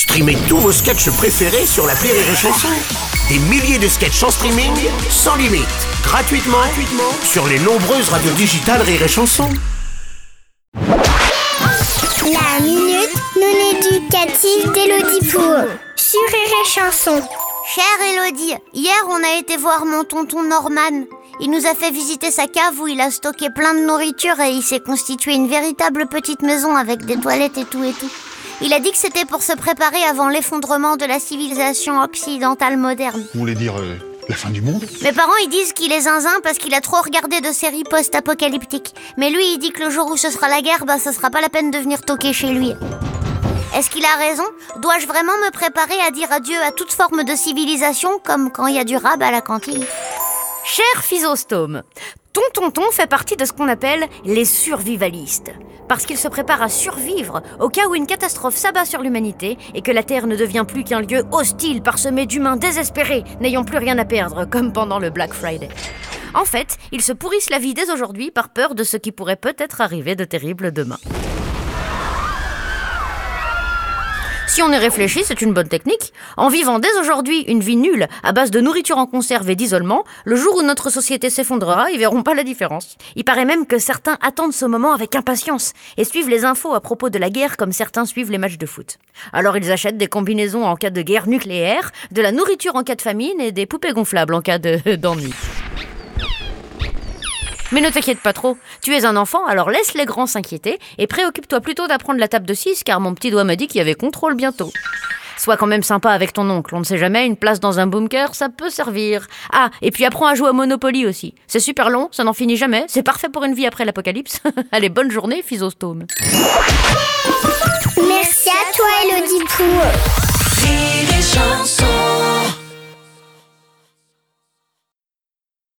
Streamez tous vos sketchs préférés sur la Rire et Chanson. Des milliers de sketchs en streaming, sans limite, gratuitement, sur les nombreuses radios digitales Rire et Chanson. La minute non éducative d'Elodie Pour sur Rire et Chanson. Chère Elodie, hier on a été voir mon tonton Norman. Il nous a fait visiter sa cave où il a stocké plein de nourriture et il s'est constitué une véritable petite maison avec des toilettes et tout et tout. Il a dit que c'était pour se préparer avant l'effondrement de la civilisation occidentale moderne. Vous voulez dire euh, la fin du monde Mes parents ils disent qu'il est zinzin parce qu'il a trop regardé de séries post-apocalyptiques. Mais lui il dit que le jour où ce sera la guerre, bah ce sera pas la peine de venir toquer chez lui. Est-ce qu'il a raison? Dois-je vraiment me préparer à dire adieu à toute forme de civilisation comme quand il y a du rab à la cantine? Cher Physostome, ton tonton fait partie de ce qu'on appelle les survivalistes. Parce qu'il se prépare à survivre au cas où une catastrophe s'abat sur l'humanité et que la Terre ne devient plus qu'un lieu hostile parsemé d'humains désespérés, n'ayant plus rien à perdre, comme pendant le Black Friday. En fait, ils se pourrissent la vie dès aujourd'hui par peur de ce qui pourrait peut-être arriver de terrible demain. Si on y réfléchit, c'est une bonne technique. En vivant dès aujourd'hui une vie nulle à base de nourriture en conserve et d'isolement, le jour où notre société s'effondrera, ils verront pas la différence. Il paraît même que certains attendent ce moment avec impatience et suivent les infos à propos de la guerre comme certains suivent les matchs de foot. Alors ils achètent des combinaisons en cas de guerre nucléaire, de la nourriture en cas de famine et des poupées gonflables en cas de- d'ennui. Mais ne t'inquiète pas trop, tu es un enfant, alors laisse les grands s'inquiéter et préoccupe-toi plutôt d'apprendre la table de 6 car mon petit doigt m'a dit qu'il y avait contrôle bientôt. Sois quand même sympa avec ton oncle, on ne sait jamais, une place dans un bunker, ça peut servir. Ah, et puis apprends à jouer au Monopoly aussi. C'est super long, ça n'en finit jamais, c'est parfait pour une vie après l'apocalypse. Allez, bonne journée, physostome. Merci à toi Elodie Pour